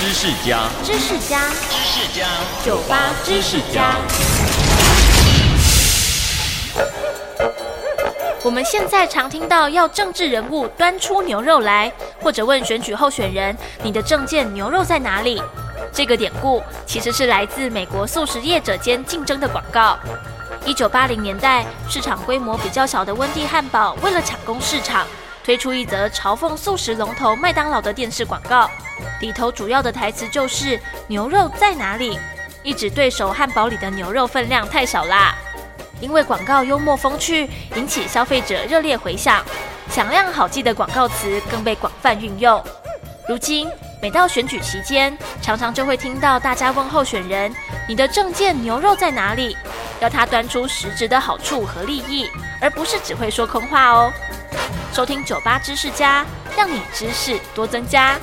知识家，知识家，知识家，酒吧知识家。我们现在常听到要政治人物端出牛肉来，或者问选举候选人：“你的证件牛肉在哪里？”这个典故其实是来自美国素食业者间竞争的广告。一九八零年代，市场规模比较小的温蒂汉堡为了抢攻市场，推出一则嘲讽素食龙头麦当劳的电视广告，里头主要的台词就是“牛肉在哪里？”一指对手汉堡里的牛肉分量太少啦。因为广告幽默风趣，引起消费者热烈回响，响亮好记的广告词更被广泛运用。如今每到选举期间，常常就会听到大家问候选人：“你的证件牛肉在哪里？”要他端出实质的好处和利益，而不是只会说空话哦。收听酒吧知识家让你知识多增加。